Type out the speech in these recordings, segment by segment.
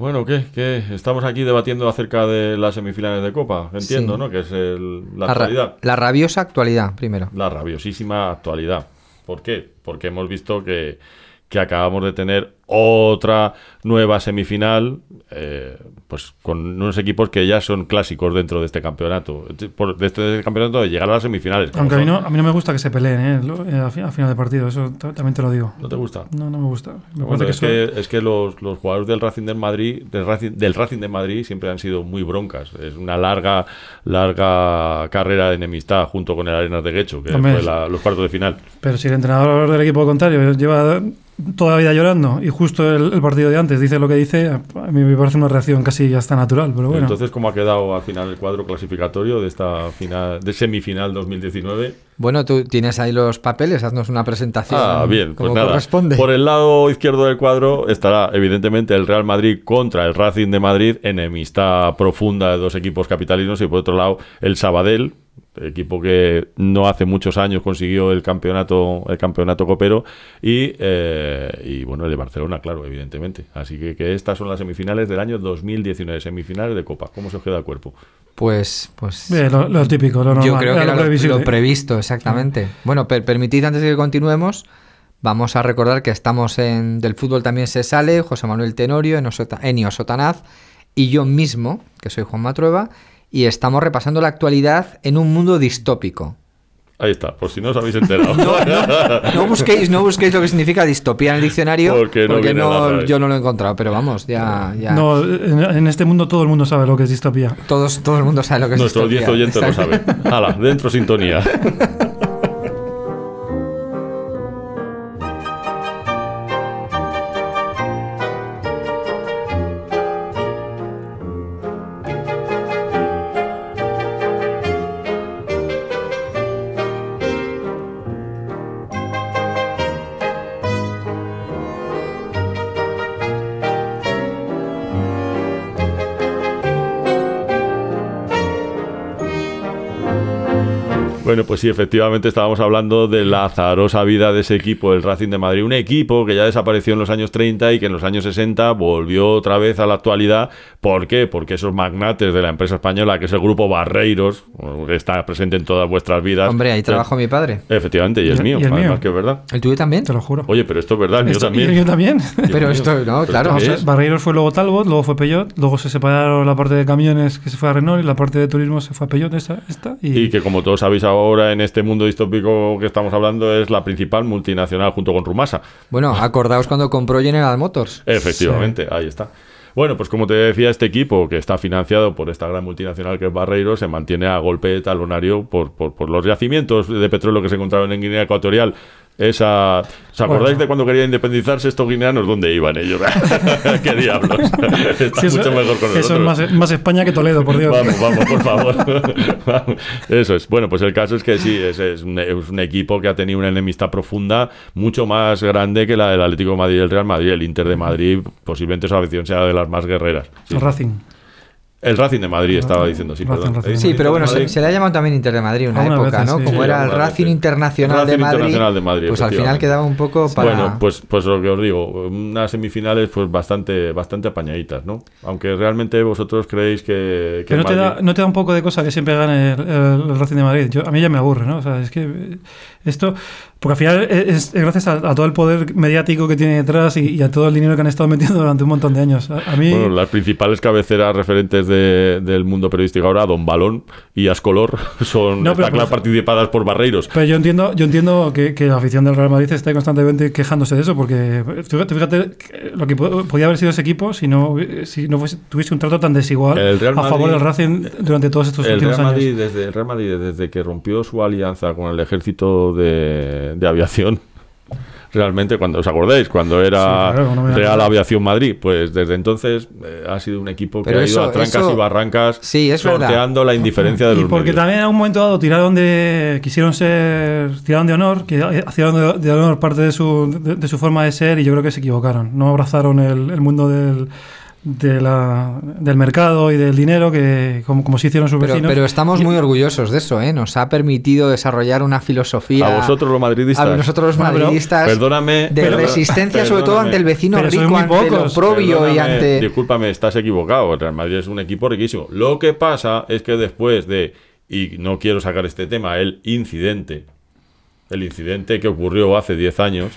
Bueno, ¿qué? ¿qué? Estamos aquí debatiendo acerca de las semifinales de Copa, entiendo, Sí. ¿no? Que es el- la, actualidad. la rabiosa actualidad, primero. La rabiosísima actualidad. ¿Por qué? Porque hemos visto que, que acabamos de tener otra nueva semifinal, eh, pues con unos equipos que ya son clásicos dentro de este campeonato. Por, de este campeonato de llegar a las semifinales. Aunque a mí, no, a mí no me gusta que se peleen ¿eh? Eh, a, fi- a final de partido, eso también te lo digo. ¿No te gusta? No, no me gusta. Me Bueno, parece es, que, que, es que los, los jugadores del Racing del Madrid, del Racing, del Racing de Madrid siempre han sido muy broncas. Es una larga, larga carrera de enemistad junto con el Arenas de Guecho, que Hombre, fue la- los cuartos de final. Pero si el entrenador del equipo contrario lleva toda la vida llorando y justo el, el partido de antes dice lo que dice, a mí me parece una reacción casi hasta natural, pero bueno. Entonces, ¿cómo ha quedado al final el cuadro clasificatorio de esta final, de semifinal 2019? Bueno, tú tienes ahí los papeles, haznos una presentación. Ah, bien, pues como nada. corresponde. Por el lado izquierdo del cuadro estará evidentemente el Real Madrid contra el Racing de Madrid, enemistad profunda de dos equipos capitalinos, y por otro lado el Sabadell, equipo que no hace muchos años consiguió el campeonato, el campeonato copero, y, eh, y bueno, el de Barcelona, claro, evidentemente. Así que, que estas son las semifinales del año 2019, semifinales de Copa. ¿Cómo se os queda el cuerpo? Pues, pues. Bien, lo, lo típico, lo normal. Yo creo que era lo, previsto, exactamente. Bueno, per- permitid antes de que continuemos, vamos a recordar que estamos en Del Fútbol también se sale, José Manuel Tenorio, Enio Sotanaz y yo mismo, que soy Juan Matrueva, y estamos repasando la actualidad en un mundo distópico. Ahí está, por si no os habéis enterado. No busquéis, no busquéis lo que significa distopía en el diccionario, Porque no la no- yo no lo he encontrado, pero vamos, ya, ya No, en, en este mundo todo el mundo sabe lo que es distopía. todos, todo el mundo sabe lo que es Nuestros 10 distopía. oyentes lo saben. Hala, dentro sintonía. pues sí, efectivamente estábamos hablando de la azarosa vida de ese equipo, el Racing de Madrid. Un equipo que ya desapareció en los años 30 y que en los años 60 volvió otra vez a la actualidad. ¿Por qué? Porque esos magnates de la empresa española, que es el grupo Barreiros, que está presente en todas vuestras vidas. Hombre, ahí trabajó mi padre. Efectivamente, y el- mío, y el además mío. que es verdad. ¿El tuyo también? Te lo juro. Oye, pero esto es verdad, el mío Esto- también. y yo también. Pero mío. esto, no, ¿Pero claro. esto O qué sea, es? Barreiros fue luego Talbot, luego fue Peugeot, luego se separaron la parte de camiones que se fue a Renault y la parte de turismo se fue a Peugeot, esta, esta y, Y que como todos sabéis ahora en este mundo distópico que estamos hablando es la principal multinacional junto con Rumasa. Bueno, acordaos cuando compró General Motors. Efectivamente, ahí está. Bueno, pues como te decía, este equipo que está financiado por esta gran multinacional que es Barreiro se mantiene a golpe de talonario por, por, por los yacimientos de petróleo que se encontraban en Guinea Ecuatorial. Esa, ¿Os acordáis Bueno. de cuando querían independizarse estos guineanos? ¿Dónde iban ellos? ¿Qué diablos? Está Sí, eso, mucho mejor con eso nosotros. es más, más España que Toledo, por Dios. Vamos, vamos, por favor. Vamos. Eso es. Bueno, pues el caso es que sí, es, es un, es un equipo que ha tenido una enemistad profunda mucho más grande que la del Atlético de Madrid y el Real Madrid. El Inter de Madrid, posiblemente su afición sea de las más guerreras. Sí. Racing. El Racing de Madrid estaba diciendo, sí, Racing, perdón. Racing. ¿Eh? Sí, pero bueno, se, le ha llamado también Inter de Madrid una Algunas época, ¿no? sí. Como Sí, era el Racing. Internacional, Racing de, Madrid, Internacional de Madrid, Pues al final quedaba un poco para... Bueno, pues, pues lo que os digo, unas semifinales pues bastante, bastante apañaditas, ¿no? Aunque realmente vosotros creéis que... que Pero no te, da, no te da un poco de cosa que siempre gane el, el- el Racing de Madrid. Yo, a mí ya me aburre, ¿no? O sea, es que esto. Porque al final es, es gracias a, a todo el poder mediático que tiene detrás y, y a todo el dinero que han estado metiendo durante un montón de años. A, a mí. Bueno, las principales cabeceras referentes de- del mundo periodístico ahora, Don Balón y Ascolor, son No, pero por- participadas por Barreiros. Pero yo entiendo, yo entiendo que, que la afición del Real Madrid esté constantemente quejándose de eso, porque fíjate, lo que po- podía haber sido ese equipo si no, si no fuese- tuviese un trato tan desigual El Real a favor del Racing durante todos estos El últimos Real, años. Madrid, desde, el Real Madrid, desde que rompió su alianza con el ejército de, de aviación, realmente, cuando os acordáis, cuando era Sí, claro, no me da Real. Aviación Madrid, pues desde entonces eh, ha sido un equipo que Pero ha eso- ido a trancas eso- y barrancas, Sí, es verdad. sorteando la indiferencia de Y los porque medios. también en un momento dado tiraron de. quisieron ser. tiraron de honor, que hacían de, de honor parte de su, de, de su forma de ser y yo creo que se equivocaron. No abrazaron el, el mundo del, de la, del mercado y del dinero que como, como si hicieron sus Pero, vecinos. pero estamos Y- muy orgullosos de eso, ¿eh? Nos ha permitido desarrollar una filosofía. A vosotros los madridistas. A nosotros los pero- madridistas. Perdóname. De resistencia, sobre todo ante el vecino Pero rico, muy ante lo propio y ante. Discúlpame, estás equivocado. El Real Madrid es un equipo riquísimo. Lo que pasa es que después de, y no quiero sacar este tema, el incidente, el incidente que ocurrió hace 10 años,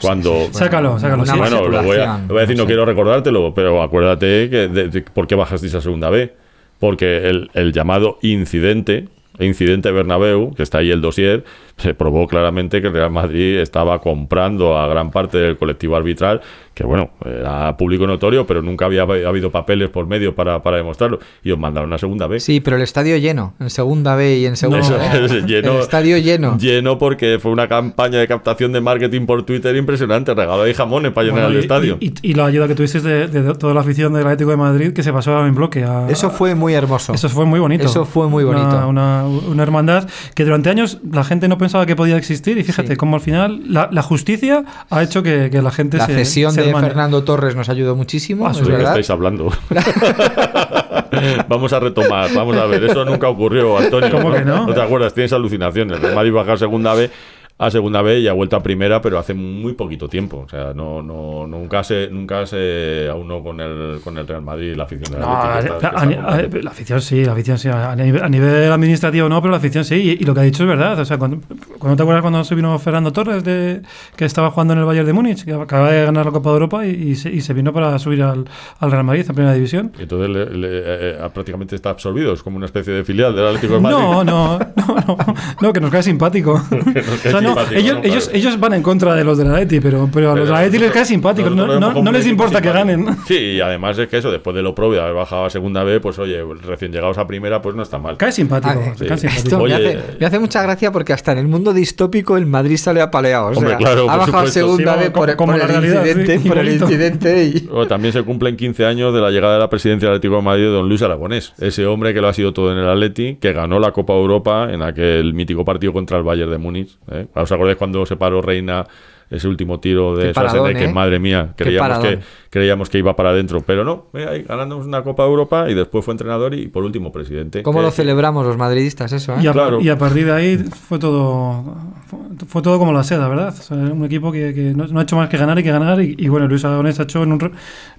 cuando... Sácalo, sácalo, una. Bueno, lo voy, a, lo voy a decir, no, sé. quiero recordártelo, pero acuérdate que de, de- por qué bajasteis a segunda B. Porque el, el llamado incidente, incidente Bernabéu, que está ahí el dossier, se probó claramente que el Real Madrid estaba comprando a gran parte del colectivo arbitral, que bueno, era público notorio, pero nunca había habido papeles por medio para, para demostrarlo. Y os mandaron a segunda B. Sí, pero el estadio lleno, en segunda B y en segunda Eso B. es, lleno, el estadio lleno. Lleno porque fue una campaña de captación de marketing por Twitter impresionante. Regaló ahí jamones para llenar Bueno, el y- estadio. Y, y- y la ayuda que tuvisteis de, de toda la afición del Atlético de Madrid que se pasó en bloque. a- Eso fue muy hermoso. Eso fue muy bonito. Eso fue muy Una- bonito. Una, una hermandad que durante años la gente no pensaba que podía existir y fíjate Sí. cómo al final la, la justicia ha hecho que, que la gente La se cesión se de. Fernando Torres nos ayudó muchísimo, Ah, es ¿De qué verdad. estáis hablando? vamos a retomar, vamos a ver. Eso nunca ocurrió, Antonio. ¿Cómo que no? ¿No te acuerdas? Tienes alucinaciones. El Madrid baja a segunda B a segunda B y ha vuelto a primera, pero hace muy poquito tiempo. O sea, no, no, nunca se, nunca se aunó con el, con el Real Madrid la afición del No, Atlético. a- Está- a- a- la afición sí, la afición sí. A nivel, a nivel administrativo no, pero la afición sí. Y, y lo que ha dicho es verdad. O sea, cuando, cuando te acuerdas cuando se vino Fernando Torres, de, que estaba jugando en el Bayern de Múnich, que acaba de ganar la Copa de Europa y, y se, y se vino para subir al, al Real Madrid, a primera división. Y entonces le- le- eh, eh, prácticamente está absorbido. Es como una especie de filial del Atlético de Madrid. No, no, no, no, no, que nos cae simpático. nos cae O sea, no, ellos, ellos, ellos van en contra de los de la Atleti, pero, pero a los de la Atleti les cae simpático. No, no- no les importa que ganen. Sí, y además es que eso, después de lo propio de haber bajado a segunda B, pues oye, recién llegados a primera, pues no está mal. Cae simpático. Ah, sí. cae simpático. Esto me, Oye, hace, eh, me hace mucha gracia porque hasta en el mundo distópico el Madrid sale apaleado. O sea, Hombre, claro, ha bajado a segunda Sí, B por, como por la el realidad, incidente, sí, por el incidente y... O también se cumplen 15 años de la llegada de la presidencia del Atlético de Madrid de don Luis Aragonés, ese hombre que lo ha sido todo en el Atleti, que ganó la Copa Europa en aquel mítico partido contra el Bayern de Múnich. ¿eh? ¿Os acordáis cuando se paró Reina ese último tiro de paradón, Schwarzenegger? ¿eh? Madre mía, creíamos que, creíamos que iba para adentro, pero no, eh, ahí ganamos una Copa Europa y después fue entrenador y por último presidente. ¿Cómo Que- lo celebramos los madridistas eso? eh? Y a, Claro. y a partir de ahí fue todo fue, fue todo como la seda, ¿verdad? O sea, un equipo que, que no, no ha hecho más que ganar y que ganar. Y, y bueno, Luis Aragonés ha hecho en un, re-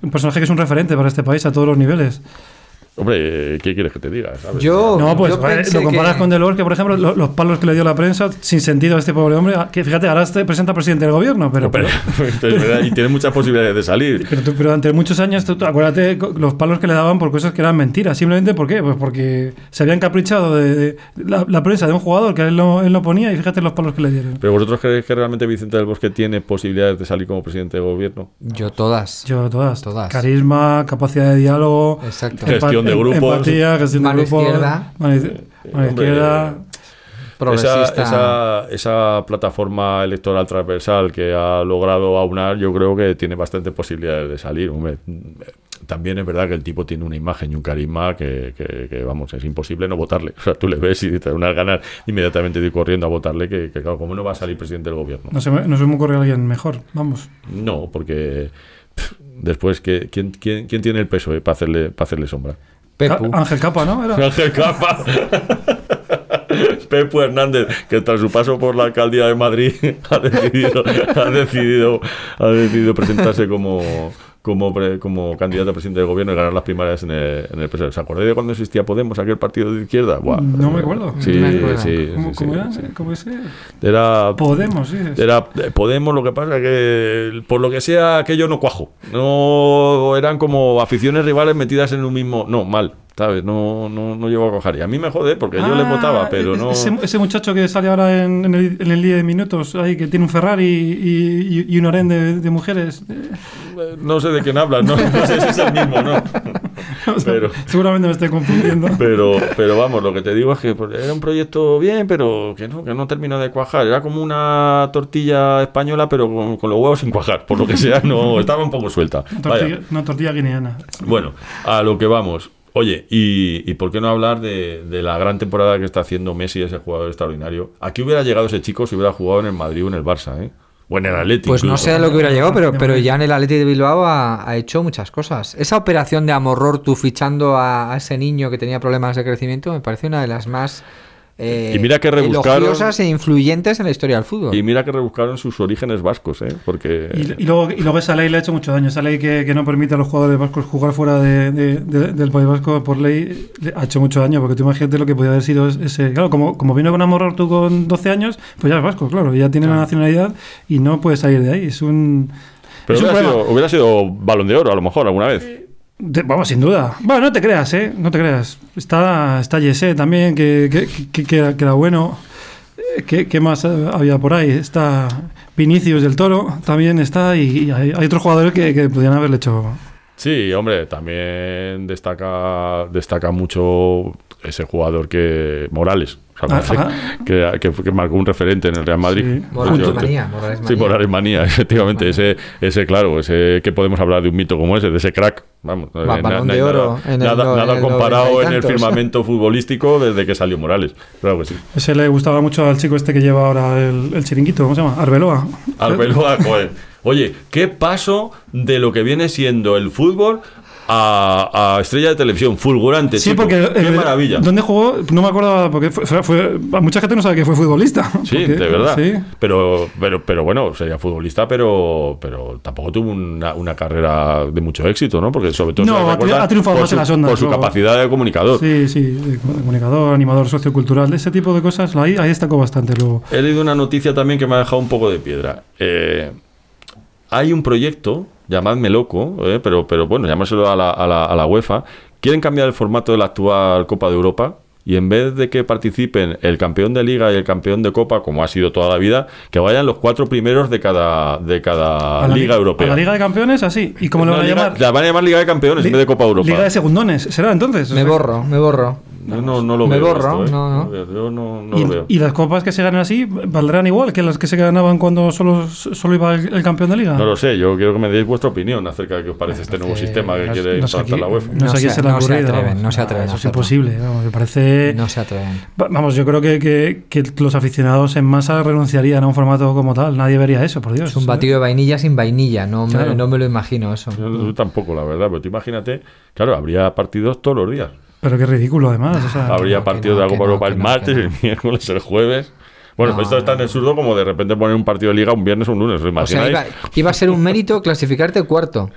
un personaje que es un referente para este país a todos los niveles. Hombre, ¿qué quieres que te diga? ¿sabes? Yo- No, pues yo lo comparas que- con Delors, que por ejemplo, lo- los palos que le dio la prensa sin sentido a este pobre hombre, que fíjate, ahora se presenta presidente del gobierno, pero, Pero- pero, es verdad, y tiene muchas posibilidades de salir. pero, tú- pero durante muchos años, tú- tú acuérdate los palos que le daban por cosas que eran mentiras. Simplemente ¿por qué? Pues porque se habían caprichado de, de la, la prensa de un jugador que él no, él no ponía y fíjate los palos que le dieron. ¿Pero vosotros creéis que realmente Vicente del Bosque tiene posibilidades de salir como presidente de gobierno? Yo todas. Yo todas. Todas. Carisma, capacidad de diálogo, Exacto. Gestión de grupos. empatía, gestión Mano de grupos, izquierda. mano izquierda. Esa, Progresista. esa, esa plataforma electoral transversal que ha logrado aunar, yo creo que tiene bastante posibilidades de salir. Hombre, también es verdad que el tipo tiene una imagen y un carisma que, que- que, vamos, es imposible no votarle. O sea, tú le ves y te da unas ganas inmediatamente de ir corriendo a votarle, que, que claro, ¿cómo no va a salir presidente del gobierno? No se, me, no se me ocurre alguien mejor, vamos. No, porque pff, después, ¿qué- quién, quién, quién tiene el peso eh, para hacerle, para hacerle sombra? Pepu. Ángel Capa, ¿no? Era. Ángel Capa. Pepo Hernández, que tras su paso por la alcaldía de Madrid ha decidido, ha decidido, ha decidido presentarse como, como, como candidato a presidente del gobierno y ganar las primarias en el, en el PSOE. ¿Os acordáis de cuando existía Podemos, aquel partido de izquierda? Buah. No me acuerdo. Sí, No me acuerdo. sí, ¿Cómo, sí, cómo sí, era? sí. ¿Cómo ese? Era Podemos, sí. era eh, Podemos, lo que pasa que por lo que sea aquello no cuajo. No eran como aficiones rivales metidas en un mismo. No, mal, ¿sabes? No, no, no llegó a cojar. Y a mí me jode porque yo le Ah, votaba, pero e- no. Ese, ese muchacho que sale ahora en, en el, en el día de minutos, ahí, que tiene un Ferrari y, y- y un harén de, de mujeres. No sé de quién hablas, no, no sé si es el mismo, ¿no? Pero, Seguramente me estoy confundiendo. pero, pero vamos, lo que te digo es que pues, era un proyecto bien, pero que no, que no terminó de cuajar. Era como una tortilla española, pero con, con los huevos sin cuajar. Por lo que sea, no estaba un poco suelta. Una tortilla, una tortilla guineana. Bueno, a lo que vamos. Oye, ¿y, y por qué no hablar de, de la gran temporada que está haciendo Messi, ese jugador extraordinario? ¿A qué hubiera llegado ese chico si hubiera jugado en el Madrid o en el Barça? ¿eh? O en el Atleti. Pues no sé a lo que hubiera llegado, pero, pero ya en el Atleti de Bilbao ha, ha hecho muchas cosas. Esa operación de Amorror, tú fichando a, a ese niño que tenía problemas de crecimiento, me parece una de las más eh, Y mira que rebuscaron- elogiosas e influyentes en la historia del fútbol. Y mira que rebuscaron sus orígenes vascos, ¿eh? Porque... Y, y luego, y luego esa ley le ha hecho mucho daño. Esa ley que, que no permite a los jugadores vascos jugar fuera de, de- de- del País Vasco por ley le ha hecho mucho daño. Porque tú imagínate lo que podía haber sido ese. Claro, como, como vino con Amoror tú con 12 años, pues ya es vasco, claro. Ya tiene la nacionalidad y no puede salir de ahí. Es un. Pero es un hubiera problema. sido, hubiera sido balón de oro, a lo mejor, alguna vez. De- vamos, sin duda. Bueno, no te creas, ¿eh? No te creas. Está, está Yesé también, que, que, que, era, bueno. Eh, ¿Qué, más había por ahí? Está Vinicius del Toro, también está. Y, y hay, otros jugadores que, que podrían haberle hecho. Sí, hombre, también destaca, destaca mucho ese jugador que Morales, o sea, Ah, que, que, que marcó un referente en el Real Madrid. Sí. Morales Efectivamente. manía, Morales Sí. Morales manía, efectivamente. Ese, ese, claro, ese que podemos hablar de un mito como ese, de ese crack. Vamos, Va- na- balón na- de nada, oro en el nada, no- nada en el comparado en el firmamento futbolístico desde que salió Morales. Claro que sí. Ese le gustaba mucho al chico este que lleva ahora el, el chiringuito, ¿cómo se llama? Arbeloa. Arbeloa, joder. Oye, ¿qué paso de lo que viene siendo el fútbol a, a estrella de televisión? Fulgurante, Sí, chico. porque. Qué eh, maravilla. ¿Dónde jugó? No me acuerdo, porque fue, mucha gente no sabe que fue futbolista. Sí, Porque- de verdad. Sí. Pero, pero, pero bueno, sería futbolista, pero, pero tampoco tuvo una, una carrera de mucho éxito, ¿no? Porque sobre todo No, ha triunfado por más su, en las ondas, por su luego. capacidad de comunicador. Sí, sí, de comunicador, animador sociocultural, ese tipo de cosas, ahí, ahí destacó bastante luego. He leído una noticia también que me ha dejado un poco de piedra. Eh, hay un proyecto, llamadme loco, eh, pero, pero bueno, llamárselo a la, a, la, a la UEFA. Quieren cambiar el formato de la actual Copa de Europa y en vez de que participen el campeón de Liga y el campeón de Copa, como ha sido toda la vida, que vayan los cuatro primeros de cada, de cada Liga li- Europea. A la Liga de Campeones, así. ¿Y cómo le No, van a Liga- llamar? La van a llamar Liga de Campeones en Li- vez de Copa Europa. Liga de Segundones, ¿será entonces? O Me sea, borro, me borro. Yo no, no lo Me veo. borro, esto, ¿eh? no, no. Yo no, no y, lo veo. y las copas que se ganan así valdrán igual que las que se ganaban cuando solo, solo iba el, el campeón de liga. No lo sé, yo quiero que me deis vuestra opinión acerca de qué os parece este nuevo sistema que no- quiere implantar la UEFA. No, No sé quién se- le ha no se ocurrido, atreven, vamos. no se atreven a Eso es imposible. vamos, me parece. No se atreven. Va- Vamos, yo creo que, que- que los aficionados en masa renunciarían a un formato como tal. Nadie vería eso, por Dios. Es un batido de vainilla sin vainilla, no me, no me lo imagino eso. Yo, yo tampoco, la verdad, pero tú imagínate, claro, habría partidos todos los días. Pero qué ridículo, además. o sea, habría no, no, de la Copa no, Europa el no, martes, el miércoles, el jueves. Bueno, No, esto es tan absurdo como de repente poner un partido de liga un viernes o un lunes, ¿os O sea, iba, iba a ser un mérito clasificarte cuarto.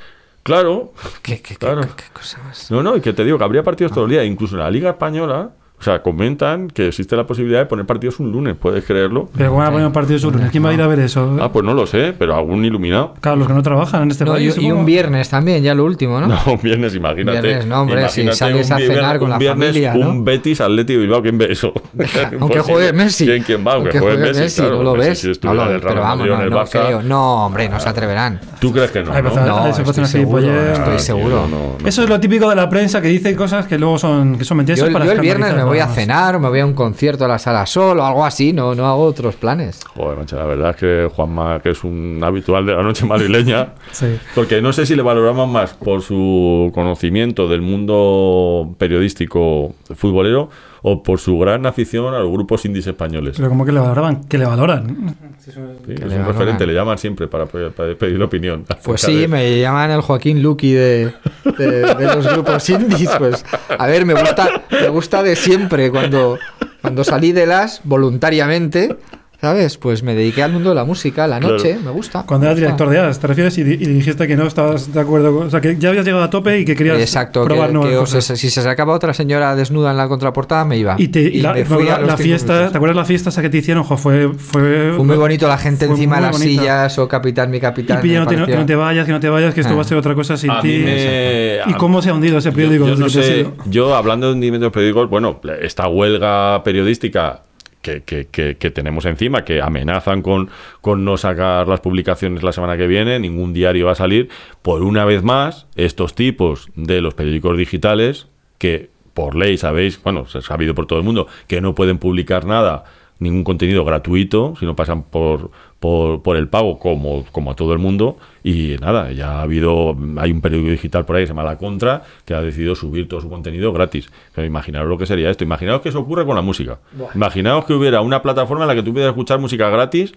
Claro, ¿Qué, qué, qué- Claro. qué- qué cosa más? no, no, y que te digo que habría partidos todos los días, incluso en la Liga Española. O sea, comentan que existe la posibilidad de poner partidos un lunes, ¿puedes creerlo? Pero ¿cómo van a poner un partido de lunes? ¿Quién va a ir a ver eso? Ah, pues no lo sé, pero algún iluminado. Claro, los que no trabajan en este No, y, país. y un viernes también, ya lo último, ¿no? No, un viernes, imagínate. Viernes, no, hombre, si sales un a viernes- cenar con un la viernes, familia, ¿no? Un Betis Atleti Bilbao, ¿quién ve eso? Aunque juegue Messi. ¿Quién, quién va? Aunque, juegue Messi, claro, no lo Messi, ves. Si No estuviera Real pero vamos, no, el no Barça. creo. No, hombre, no se atreverán. ¿Tú crees que no? No? No, estoy seguro, estoy seguro. no, no. Eso es lo típico de la prensa que dice cosas que luego son, que son mentiras. Para yo el viernes voy a cenar, o me voy a un concierto a la sala sol o algo así, no, no hago otros planes. Joder, macho, la verdad es que Juanma, que es un habitual de la noche madrileña, Sí. porque no sé si le valoramos más por su conocimiento del mundo periodístico futbolero o por su gran afición a los grupos indies españoles. Pero como que le valoraban, que le valoran. Sí, Que es le un valoran. referente, le llaman siempre para, para pedir la opinión. Pues sí, de- me llaman el Joaquín Luqui de, de- de los grupos indies. Pues, a ver, me gusta, me gusta de siempre. Cuando, cuando salí de las voluntariamente, ¿sabes? Pues me dediqué al mundo de la música, a la Claro. noche, me gusta. Cuando eras director de AS, te refieres y, y dijiste que no estabas de acuerdo. con- o sea, que ya habías llegado a tope y que querías Exacto, que, probar nuevas que os- cosas. si se sacaba otra señora desnuda en la contraportada, me iba. Y, te, y la, me fui la- a los la cinco fiesta, minutos. ¿te acuerdas la fiesta esa que te hicieron? Jo, fue, fue, Fue muy bonito la gente encima de las bonito. sillas o capitán, mi Y capitán. pilla, no te, no- que no te vayas, que no te vayas, que esto Ah. va a ser otra cosa sin ti. me- ¿Y cómo se ha hundido ese periódico? yo no que sé, yo hablando de hundimiento de periódicos, bueno, esta huelga periodística que, tenemos encima, que amenazan con, con no sacar las publicaciones la semana que viene, ningún diario va a salir, por una vez más, estos tipos de los periódicos digitales, que por ley sabéis, bueno, se ha sabido por todo el mundo, que no pueden publicar nada, ningún contenido gratuito, si no pasan por, por, por el pago, como, como a todo el mundo. Y nada, ya ha habido, hay un periódico digital por ahí que se llama La Contra, que ha decidido subir todo su contenido gratis. Pero imaginaos lo que sería esto. Imaginaos que eso ocurre con la música. Imaginaos que hubiera una plataforma en la que tú pudieras escuchar música gratis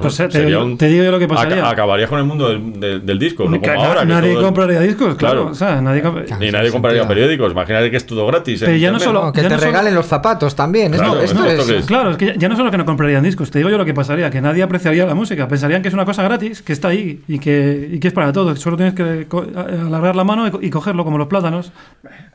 Pues, eh, te, Sería digo, te digo yo lo que pasaría. Aca- acabarías con el mundo del, del- del disco, no Que como ahora. que nadie el- compraría discos, claro. Claro. O sea, nadie comp- Claro. Ni nadie compraría sentido. periódicos. Imagínate que es todo gratis. Pero ya no solo- No, que ya te no solo- regalen los zapatos también. Claro, esto, esto no, es, esto que es- Claro, es que ya, ya no solo que no comprarían discos, te digo yo lo que pasaría, que nadie apreciaría la música, pensarían que es una cosa gratis, que está ahí y que, y que es para todos, solo tienes que alargar la mano y, co- y cogerlo como los plátanos.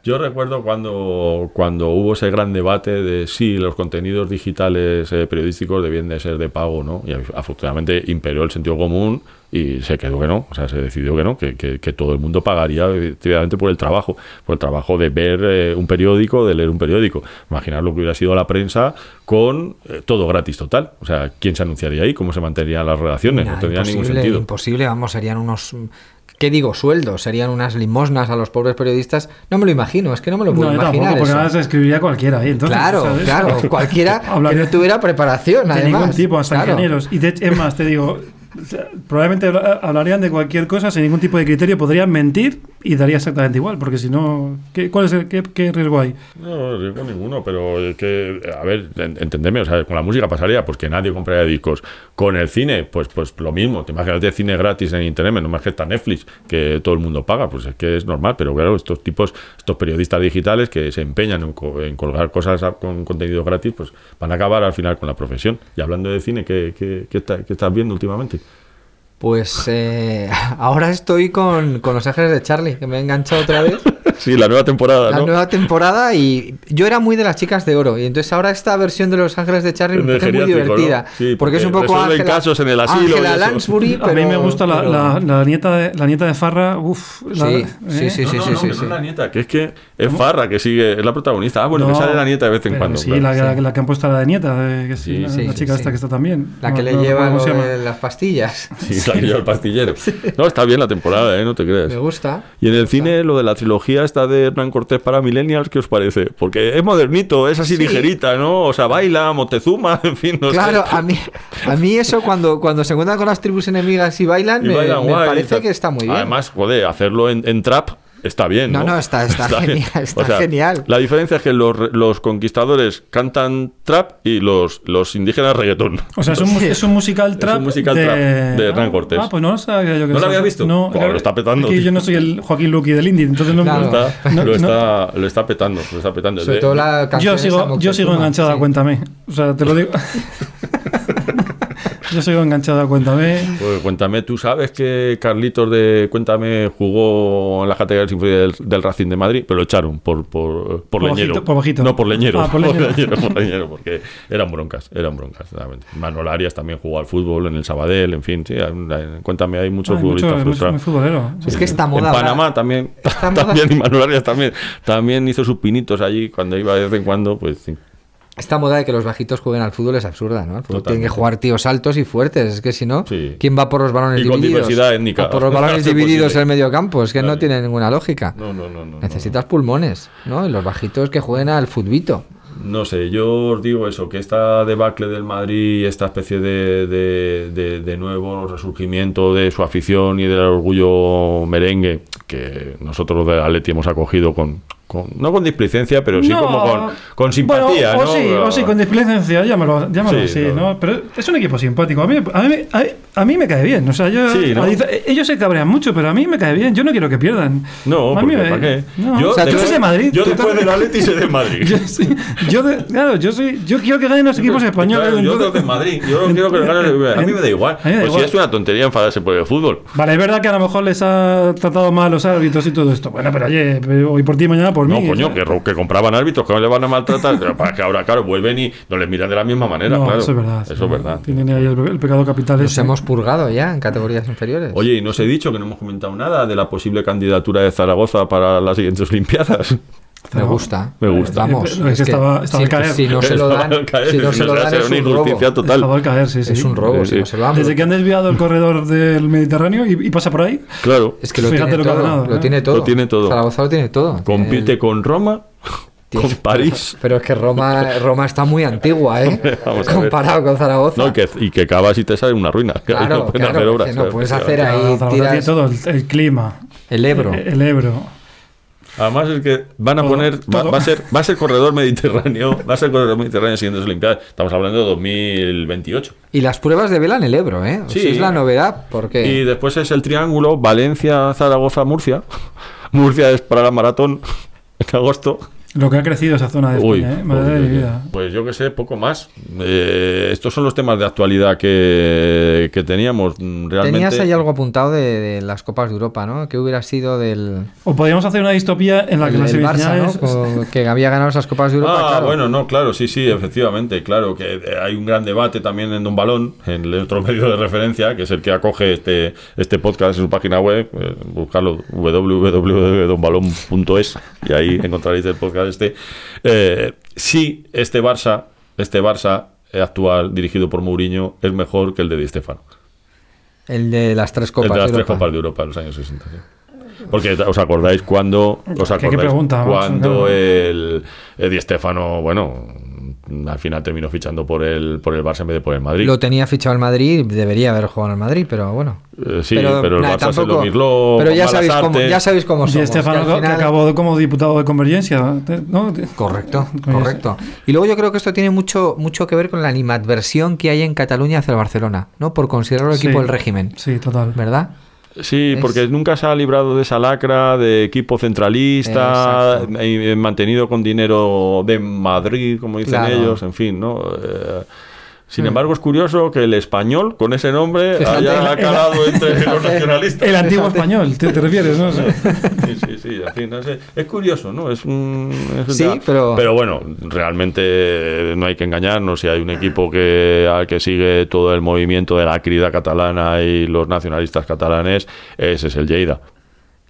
Yo recuerdo cuando, cuando hubo ese gran debate de si los contenidos digitales eh, periodísticos debían de ser de pago, ¿no? Y afortunadamente imperó el sentido común y se quedó que no, o sea, se decidió que no, que, que- que todo el mundo pagaría efectivamente por el trabajo, por el trabajo de ver eh, un periódico, de leer un periódico. Imaginar lo que hubiera sido la prensa con eh, todo gratis total. O sea, ¿quién se anunciaría ahí? ¿Cómo se mantenían las no tendría ningún sentido. imposible, vamos, serían unos... ¿Qué digo? Sueldos, serían unas limosnas a los pobres periodistas. No me lo imagino, es que no me lo puedo No, imaginar. tampoco, porque eso. ahora se escribiría cualquiera ahí. Entonces, claro, ¿sabes? claro, cualquiera que no tuviera preparación, de además. ningún tipo, hasta Claro. ingenieros. Y de hecho, es más, te digo, probablemente habla- hablarían de cualquier cosa sin ningún tipo de criterio, podrían mentir y daría exactamente igual, porque si no, ¿qué, ¿cuál es el, qué, riesgo hay? No, riesgo ninguno, pero es que, a ver, en- entendeme, o sea, con la música pasaría, pues que nadie compraría discos. Con el cine, pues pues lo mismo. Te imaginas de cine gratis en internet, no más que está Netflix, que todo el mundo paga, pues es que es normal, pero claro, estos tipos, estos periodistas digitales que se empeñan en, co- en colgar cosas con contenido gratis, pues van a acabar al final con la profesión. Y hablando de cine, ¿qué, qué, qué está- qué estás viendo últimamente? Pues eh, ahora estoy con, con Los Ángeles de Charlie, que me he enganchado otra vez. Sí, la nueva temporada, La ¿no? nueva temporada y yo era muy de las chicas de oro y entonces ahora esta versión de Los Ángeles de Charlie me parece muy divertida ¿no? Sí, porque es un poco Ángela, casos en el asilo a mí me gusta la, pero- la- la nieta de, la nieta de Farra, uff. Sí, sí, sí, No, sí, no, sí, no, sí, sí. no es la nieta, que es que es Farra que sigue, es la protagonista. Ah, bueno, que sale la nieta de vez en cuando. Sí, claro. la, la- Sí. la que han puesto la de nieta, eh, que sí, Sí, la, sí, la sí, chica sí. esta que está también. La que le lleva las pastillas. Sí, la que lleva el pastillero. No, está bien la temporada, ¿eh? No te creas. Me gusta. Y en el cine, lo de la trilogía esta de Hernán Cortés para Millennials, ¿qué os parece? Porque es modernito, es así Sí. ligerita, ¿no? O sea, baila, Montezuma, en fin, no Claro, sé. a mí, a mí eso cuando, cuando se encuentran con las tribus enemigas y bailan, Y me, bailan me guay y parece que está muy bien. Además, joder, hacerlo en, en trap está bien, ¿no? No, no, está- está genial, está genial. La diferencia es que los, los conquistadores cantan trap y los, los indígenas reggaetón. O sea, es un, es un musical un trap. musical de... trap de Hernán Ah, Cortés. Ah, pues no lo sabía yo que ¿No lo habías visto? No, lo está petando, Es que tío. yo no soy el Joaquín Luqui del Indie, entonces no Claro. me Está- no- lo, no- está, lo está petando, lo está petando. Sobre De- todo la canción Yo sigo, yo sigo enganchado sí. Cuéntame. O sea, te lo digo. yo sigo enganchado a Cuéntame. Pues cuéntame, ¿tú sabes que Carlitos de Cuéntame jugó en la categoría del, del Racing de Madrid? Pero lo echaron por, por, por, Por leñero. bajito, por bajito. No, por leñero. Ah, por leñero. por leñero, porque eran broncas, eran broncas. realmente. Manuel Arias también jugó al fútbol en el Sabadell, en fin, sí. en- Cuéntame, hay muchos Ah, mucho, futbolistas es muy, frustrados. muy futbolero. Es que esta moda En Panamá también, moda- también y Manuel Arias también, también hizo sus pinitos allí cuando iba de vez en cuando, pues sí. Esta moda de que los bajitos jueguen al fútbol es absurda, ¿no? Tienen que jugar tíos altos y fuertes. Es que si no, Sí. ¿quién va por los balones Y con divididos? diversidad étnica. O por los balones divididos en el medio campo. Es que no tiene ninguna lógica. No, no, no, no. Necesitas pulmones, ¿no? Y los bajitos que jueguen al futbito. No sé, yo os digo eso, que esta debacle del Madrid, esta especie de, de, de- de nuevo resurgimiento de su afición y del orgullo merengue, que nosotros de Atleti hemos acogido con, con- no con displicencia, pero sí No, como con, con simpatía, bueno, ¿no? O sí, o sí, con displicencia, llámalo, llámalo Sí, así, no. ¿no? Pero es un equipo simpático. A mí, a mí, a mí, a mí me cae bien. O sea, yo, ellos se cabrean mucho, pero a mí me cae bien. Yo no quiero que pierdan. No, a mí porque, me- ¿para qué? Yo, o sea, tú después- eres de Madrid. Yo después del Atleti soy de Madrid. Yo, sí, yo de- claro, yo soy, yo quiero que ganen los equipos españoles. Claro, yo creo que Madrid, yo no quiero que gane, a mí me da igual. Me da Pues si es una tontería enfadarse por el fútbol. Vale, es verdad que a lo mejor les ha tratado mal los árbitros y todo esto. Bueno, pero oye, hoy por ti, mañana por No, mí. coño, sea. que, que compraban árbitros, que no le van a maltratar, pero para que ahora, claro, vuelven y no les miran de la misma manera, No, claro. eso es verdad. Eso es verdad. Tienen ahí el, el pecado capital. Nos ese. hemos purgado ya en categorías inferiores. Oye, y no os he dicho que no hemos comentado nada de la posible candidatura de Zaragoza para las siguientes Olimpiadas. Me gusta. Me gusta. Vamos, Es que es que estaba- estaba si, al caer. si no se lo dan, si no se lo dan es una un robo. injusticia total. Estaba al caer, sí, sí. Es un robo, Sí, si no se lo dan. Desde que han desviado el corredor del Mediterráneo y, y pasa por ahí. Claro, Es que lo tiene lo que ha todo. ganado, lo ¿eh? tiene todo. Lo tiene todo. Zaragoza lo tiene todo. compite el- con Roma, con París. Pero es que Roma, Roma está muy antigua, ¿eh? Vamos. Comparado con Zaragoza. No, y que, y que cavas y te sale una ruina. Claro, no pueden claro, hacer obras. que no puedes hacer ahí, tiras todo, el, el clima, el Ebro. el, el Ebro. Además es que van a Todo, poner, va, todo. va a ser, va a ser corredor mediterráneo, va a ser corredor mediterráneo en siguientes Olimpiadas. Estamos hablando de 2028. Y las pruebas de vela en el Ebro, ¿eh? O sea, Sí. es la novedad, porque... Y después es el triángulo Valencia, Zaragoza, Murcia. Murcia es para la maratón en agosto. Lo que ha crecido esa zona de Uy, España, ¿eh? Madre uy, de uy, mi uy. vida. Pues yo que sé, poco más. Eh, estos son los temas de actualidad que, que teníamos. Mm, Realmente, Tenías ahí algo apuntado de, de las Copas de Europa, ¿no? Que hubiera sido del, O podríamos hacer una distopía en la que del las Barça, semifinales... ¿no? Como que había ganado esas Copas de Europa, Ah, claro. bueno, no, claro, sí, sí, efectivamente, claro, que eh, hay un gran debate también en Don Balón, en el otro medio de referencia, que es el que acoge este, este podcast en su página web, eh, buscarlo www.donbalón.es y ahí encontraréis el podcast este. Eh, sí, este Barça, este Barça eh, actual, dirigido por Mourinho, es mejor que el de Di Stéfano. El de las tres El Copas de las de tres Europa. Copas de Europa de los años 60. sí. Porque os acordáis cuando os ¿Qué- qué pregunta, cuando el, el Di Stéfano, bueno, al final terminó fichando por el por el Barça en vez de por el Madrid. Lo tenía fichado el Madrid, debería haber jugado en el Madrid, pero bueno. Eh, sí, pero, el Barça se lo mirló Pero ya sabéis, cómo, ya sabéis cómo Y somos. Estefano, que al que final- acabó como diputado de Convergencia. ¿no? Correcto, correcto. Y luego yo creo que esto tiene mucho, mucho que ver con la animadversión que hay en Cataluña hacia el Barcelona, ¿no? Por considerarlo equipo Sí. del régimen, Sí, total. ¿verdad? Sí, Es- porque nunca se ha librado de esa lacra de equipo centralista, eh, mantenido con dinero de Madrid, como dicen Claro. ellos, en fin, ¿no? Eh, sin embargo, es curioso que el español, con ese nombre, Fíjate, haya el- calado entre los nacionalistas. El antiguo Fíjate. español, ¿te, te refieres? ¿no? Sí. Sí, sí, no sé. Es curioso, ¿no? Es un, es Sí, tema. pero- bueno, realmente no hay que engañarnos. Si hay un equipo que al que sigue todo el movimiento de la crida catalana y los nacionalistas catalanes, ese es el Lleida.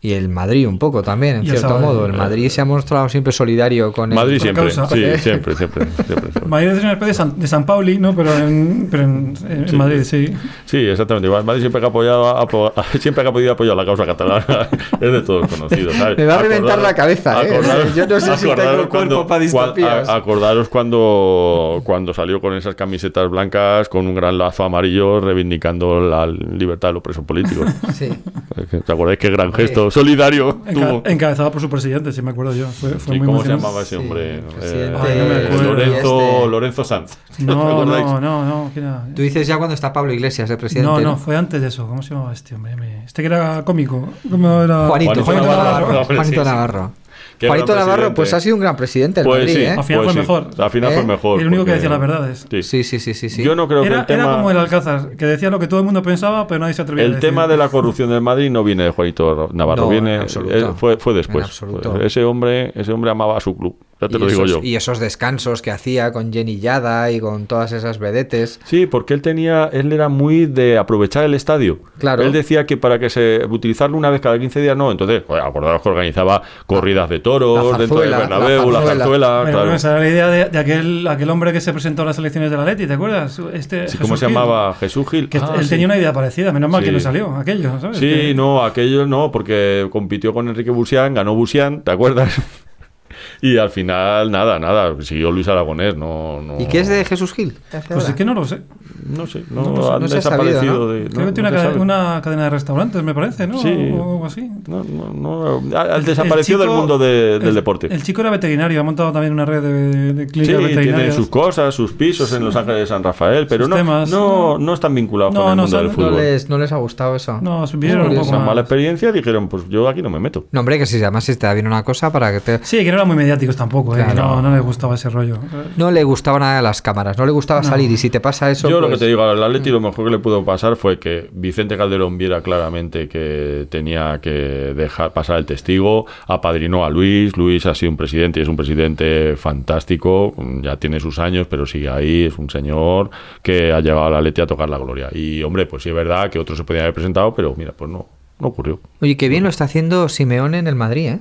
Y el Madrid un poco también, en el cierto modo. El Madrid se ha mostrado siempre solidario con el... Madrid por siempre, causa. sí, siempre, siempre, siempre, siempre. Madrid es una especie de San, de San Pauli, ¿no? Pero en, pero en, en Sí. Madrid, sí. Sí, exactamente. Igual Madrid siempre que ha apoyado, apo- siempre que ha podido apoyar la causa catalana es de todos conocidos. ¿sabes? Me va a reventar Acordaros- la cabeza, ¿eh? acordaros- Yo no sé si tengo el cuerpo para cua- distopías. a- acordaros cuando, cuando salió con esas camisetas blancas con un gran lazo amarillo reivindicando la libertad de los presos políticos. Sí. ¿Te acordáis qué gran gesto solidario Enca- tuvo? encabezado por su presidente, si me acuerdo yo. Fue, fue Sí, muy ¿Cómo se llamaba ese hombre? Eh, presidente Ay, no me acuerdo. Lorenzo, este. Lorenzo Sanz. ¿Te No, acordáis? no, no, no. Tú dices ya cuando está Pablo Iglesias, el presidente. No, no, fue antes de eso. ¿Cómo se llamaba este hombre? Este que era cómico. ¿Cómo era? Juanito, Juanito Juanito Navarro. Navarro. Hombre, Juanito sí, sí. Navarro. Qué Juanito Navarro, pues ha sido un gran presidente el Pues Madrid, sí, ¿eh? Al final pues fue sí. mejor. Al final ¿Eh? fue mejor. El único que porque- decía las verdades. Sí. Sí, sí, sí, sí, sí. Yo no creo que Era, el tema... era como el Alcázar, que decía lo que todo el mundo pensaba, pero nadie se atrevía a El decir. tema de la corrupción del Madrid no viene de Juanito Navarro, No, viene en fue, fue después. En absoluto. Ese hombre, ese hombre amaba a su club. Ya te y lo digo esos, yo. Y esos descansos que hacía con Jenny Yada y con todas esas vedetes. Sí, porque él tenía, él era muy de aprovechar el estadio. Claro. Él decía que para que se utilizarlo una vez cada 15 días no. Entonces, acordaros que organizaba corridas de toros dentro del zarzuela, Bernabéu, la la zarzuela. zarzuela, Bueno, claro. esa era la idea de, de aquel, aquel hombre que se presentó a las elecciones de la Leti, ¿te acuerdas? Este Sí, ¿Cómo se llamaba? Jesús Gil. Que Ah, él sí. tenía una idea parecida, menos mal que no salió aquello, ¿sabes? Sí, Que- no, aquello no, porque compitió con Enrique Busián, ganó Busián, ¿te acuerdas? Y al final, nada, nada, siguió Luis Aragonés, no... no ¿Y qué es de Jesús Gil? ¿Qué hace Pues es que no lo sé. No sé, no, No, no han se ha sabido, desaparecido ¿no? de... No, tiene una, cadena, sabe. una cadena de restaurantes, me parece, ¿no? Sí. O algo así. No, no, no, ha- ha El desaparecido chico- del mundo de- del el- deporte. El chico era veterinario, ha montado también una red de, de Sí, clínicas tiene veterinarias. sus cosas, sus pisos en Los Ángeles de San Rafael, pero no, temas. no, no están vinculados No, con el no mundo son- del No fútbol. les, no les ha gustado eso. No, vieron un poco Esa mala experiencia dijeron, pues yo aquí no me meto. No, hombre, que si además si te da bien una cosa para que te... Sí, que no eran muy mediáticos tampoco, ¿eh? Claro. no, no les gustaba ese rollo. No le gustaba nada las cámaras, no le gustaba No. salir y si te pasa eso... Yo lo que pues- te digo, al Atleti lo mejor que le pudo pasar fue que Vicente Calderón viera claramente que tenía que dejar pasar el testigo, apadrinó a Luis, Luis ha sido un presidente y es un presidente fantástico, ya tiene sus años, pero sigue ahí, es un señor que ha llegado al Atleti a tocar la gloria. Y hombre, pues sí es verdad que otros se podían haber presentado, pero mira, pues no, no ocurrió. Oye, qué bien lo está haciendo Simeone en el Madrid, ¿eh?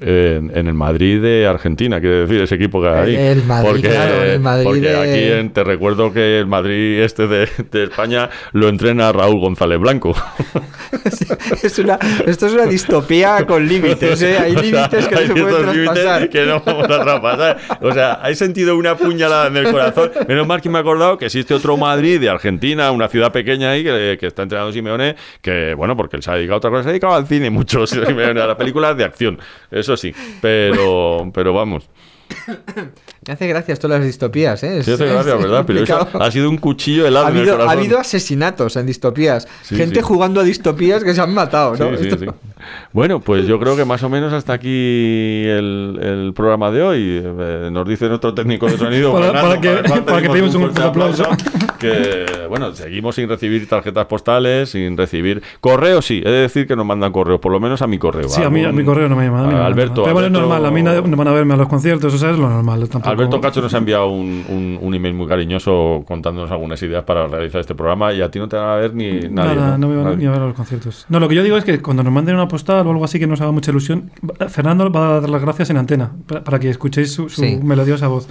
En, en el Madrid de Argentina, quiere decir, ese equipo que hay ahí. El Madrid, porque claro, el Madrid porque de- aquí en- te recuerdo que el Madrid este de, de España lo entrena Raúl González Blanco. es una, esto es una distopía con límites, ¿eh? Hay límites que no se pueden ciertos límites traspasar. que no vamos a traspasar. O sea, he sentido una puñalada en el corazón. Menos mal que me he acordado que existe otro Madrid de Argentina, una ciudad pequeña ahí que, que está entrenando Simeone, que bueno, porque él se ha dedicado a otra cosa, se ha dedicado al cine mucho, Simeone, a las películas de acción. Eso sí. Pero, pero vamos. Me hace gracia esto de las distopías, ¿eh? Sí, hace gracia, ¿verdad? Pero eso ha sido un cuchillo helado ha en el habido, ha habido asesinatos en distopías. Sí, Gente sí. jugando a distopías que se han matado, ¿no? Sí, sí, Esto- sí. Bueno, pues yo creo que más o menos hasta aquí el, el programa de hoy. Eh, nos dice nuestro técnico de sonido. Para- Fernando, para que- para que pedimos pedimos un fuerte aplauso. Que, bueno, seguimos sin recibir tarjetas postales, sin recibir. Correos, sí, he de decir que nos mandan correos, por lo menos a mi correo. Sí, a mí, a mi correo no me llaman. a mí me Alberto, llaman. Pero bueno, es Alberto- normal. A mí no van a verme a los conciertos, o sea, es lo normal. Tampoco... Alberto Cacho nos ha enviado un, un, un email muy cariñoso contándonos algunas ideas para realizar este programa y a ti no te van a ver ni nadie. Nada, no, me van Nadie. ni a ver a los conciertos. No, lo que yo digo es que cuando nos manden una postal o algo así que nos haga mucha ilusión, Fernando va a dar las gracias en antena para, para que escuchéis su, su Sí. melodiosa voz.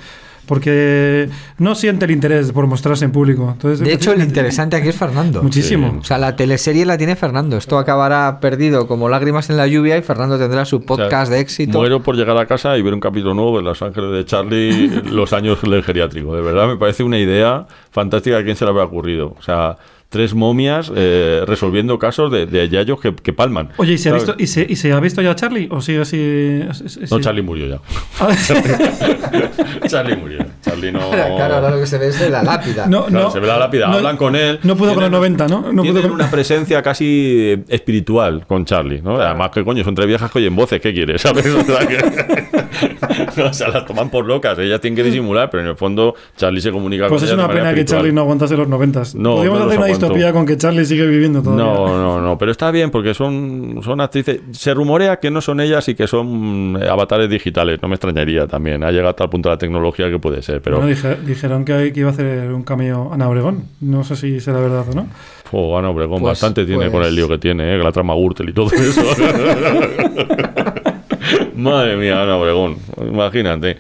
Porque no siente el interés por mostrarse en público. Entonces, De hecho, lo interesante aquí es Fernando. Muchísimo. O sea, la teleserie la tiene Fernando. Esto acabará perdido como lágrimas en la lluvia y Fernando tendrá su O sea, podcast de éxito. Muero por llegar a casa y ver un capítulo nuevo de Los Ángeles de Charlie, los años del geriátrico. De verdad, me parece una idea fantástica a quién se le habrá ocurrido. O sea, tres momias eh, resolviendo casos de, de yayos que, que palman. Oye, ¿y se, ha visto, y, se, ¿y se ha visto ya Charlie? ¿O sigue así? No, sí? Charlie murió ya. Charlie murió. Charlie no. Claro, ahora lo que se ve es la lápida. no, Claro, no, se ve la lápida, no- hablan con él. No pudo con los Tienen- 90, ¿no? No pudo Tienen con... una presencia casi espiritual con Charlie, ¿no? Además, que coño, son tres viejas que oyen voces, ¿qué quieres? ¿Sabes? O sea, que- o sea, las toman por locas, ellas tienen que disimular, pero en el fondo Charlie se comunica Pues con es ellas de una pena que. Charlie no aguantase los 90. No, Podríamos no hacer una. Distopía con que Charlie sigue viviendo todavía. No, no, no, pero está bien porque son, son actrices. Se rumorea que no son ellas y que son eh, avatares digitales. No me extrañaría también. Ha llegado a tal punto la tecnología que puede ser, pero Bueno, dije- dijeron que, que iba a hacer un cameo Ana Obregón. No sé si será verdad o no. oh, Ana Obregón Pues- bastante tiene pues- con el lío que tiene, ¿eh? la trama Gürtel y todo eso. Madre mía, Ana Obregón, imagínate.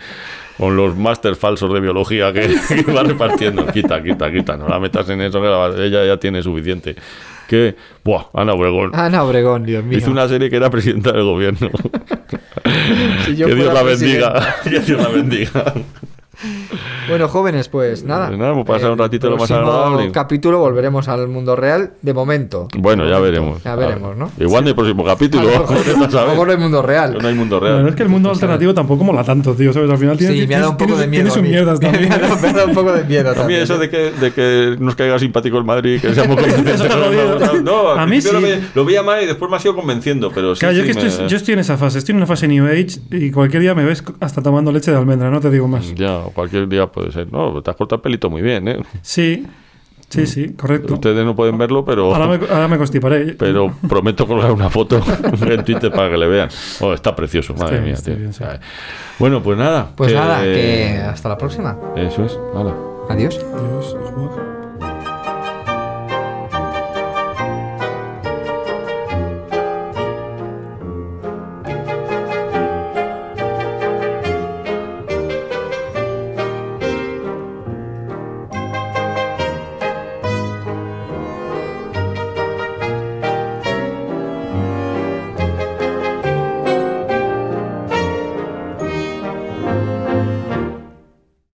Con los máster falsos de biología que, que va repartiendo. Quita, quita, quita. No la metas en eso, que la- ella ya tiene suficiente. Que, buah, Ana Obregón. Ana Obregón, Dios mío. Hizo una serie que era presidenta del gobierno. Si que Dios la bendiga. que Dios la bendiga. Bueno, jóvenes, pues nada. Pues nada, hemos pasado un El ratito lo más próximo agradable. capítulo volveremos al mundo real de momento. Bueno, De ya momento. veremos. Ya veremos, ¿no? Igual en el próximo capítulo. A lo a a no hay mundo real. No hay mundo La verdad real. es que el mundo alternativo tampoco mola tanto, tío. ¿sabes? Al final tiene, Sí, me ha dado un poco de miedo. Tiene a sus mí. mierdas Me ha también. dado- me ha dado un poco de miedo A mí también. eso de que, de que nos caiga simpático el Madrid, que seamos convincentes. No, no, no, A mí sí. lo, ve- lo veía mal y después me ha sido convenciendo, pero sí, Claro, yo, sí que me- estoy, yo estoy en esa fase. Estoy en una fase New Age y cualquier día me ves hasta tomando leche de almendra, no te digo más. Ya, cualquier día puede ser. No, te has cortado el pelito muy bien, ¿eh? Sí, sí, sí, correcto. Ustedes no pueden verlo, pero... Ahora me, ahora me constiparé. Pero prometo colgar una foto en Twitter para que le vean. Oh, está precioso, madre Estoy- mía. estoy tío. bien, sí. Ay. Bueno, pues nada. Pues que- nada, que hasta la próxima. Eso es, nada. Adiós. Dios, juega.